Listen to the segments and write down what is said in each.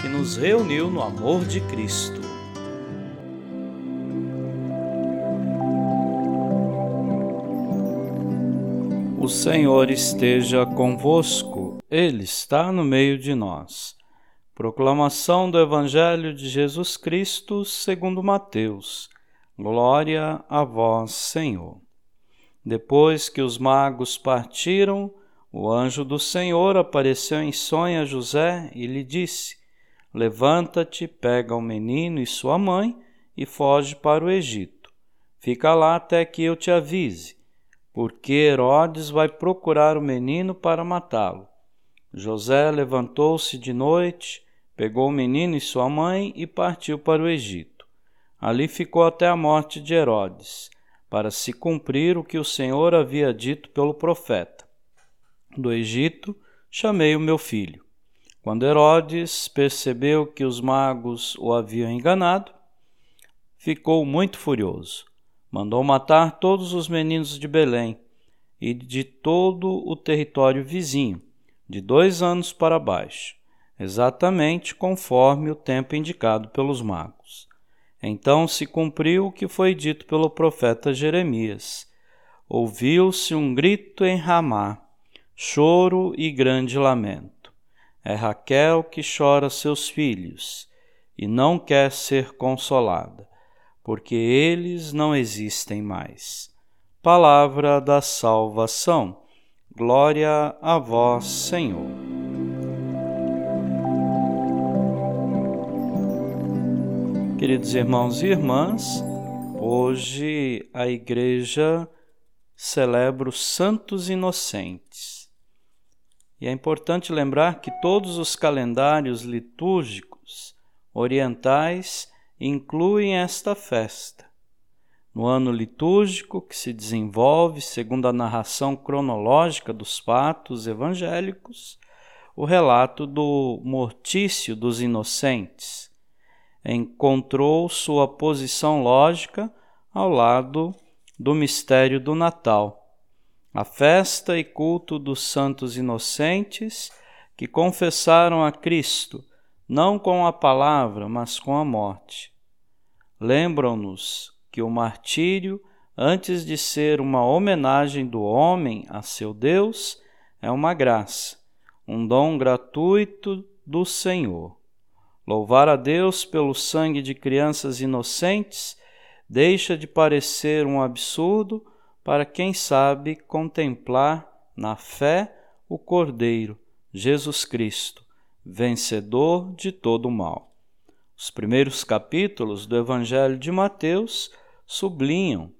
que nos reuniu no amor de Cristo. O Senhor esteja convosco, Ele está no meio de nós. Proclamação do Evangelho de Jesus Cristo segundo Mateus. Glória a vós, Senhor. Depois que os magos partiram, o anjo do Senhor apareceu em sonho a José e lhe disse: Levanta-te, pega o menino e sua mãe e foge para o Egito. Fica lá até que eu te avise, porque Herodes vai procurar o menino para matá-lo. José levantou-se de noite, pegou o menino e sua mãe e partiu para o Egito. Ali ficou até a morte de Herodes, para se cumprir o que o Senhor havia dito pelo profeta. Do Egito chamei o meu filho. Quando Herodes percebeu que os magos o haviam enganado, ficou muito furioso. Mandou matar todos os meninos de Belém e de todo o território vizinho, de dois anos para baixo, exatamente conforme o tempo indicado pelos magos. Então se cumpriu o que foi dito pelo profeta Jeremias. Ouviu-se um grito em Ramá, choro e grande lamento. É Raquel que chora seus filhos e não quer ser consolada, porque eles não existem mais. Palavra da salvação. Glória a vós, Senhor. Queridos irmãos e irmãs, hoje a Igreja celebra os Santos Inocentes. E é importante lembrar que todos os calendários litúrgicos orientais incluem esta festa. No ano litúrgico, que se desenvolve segundo a narração cronológica dos fatos evangélicos, o relato do mortício dos inocentes encontrou sua posição lógica ao lado do mistério do Natal a festa e culto dos santos inocentes que confessaram a Cristo, não com a palavra, mas com a morte. Lembram-nos que o martírio, antes de ser uma homenagem do homem a seu Deus, é uma graça, um dom gratuito do Senhor. Louvar a Deus pelo sangue de crianças inocentes deixa de parecer um absurdo para quem sabe contemplar na fé o Cordeiro, Jesus Cristo, vencedor de todo o mal. Os primeiros capítulos do Evangelho de Mateus sublinham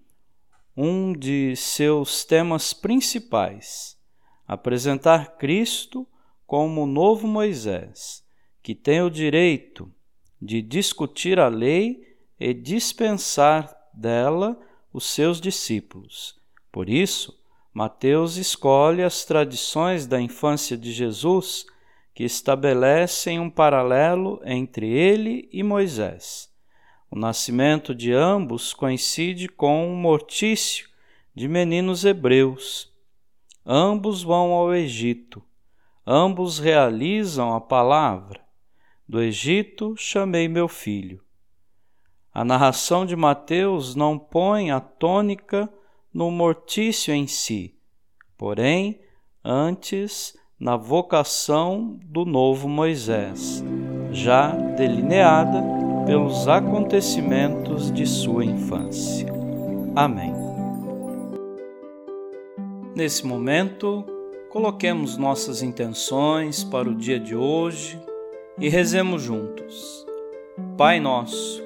um de seus temas principais: apresentar Cristo como o novo Moisés, que tem o direito de discutir a lei e dispensar dela os seus discípulos. Por isso, Mateus escolhe as tradições da infância de Jesus que estabelecem um paralelo entre ele e Moisés. O nascimento de ambos coincide com um mortício de meninos hebreus. Ambos vão ao Egito. Ambos realizam a palavra. Do Egito chamei meu filho. A narração de Mateus não põe a tônica no mortício em si, porém, antes na vocação do novo Moisés, já delineada pelos acontecimentos de sua infância. Amém. Nesse momento, coloquemos nossas intenções para o dia de hoje e rezemos juntos. Pai nosso,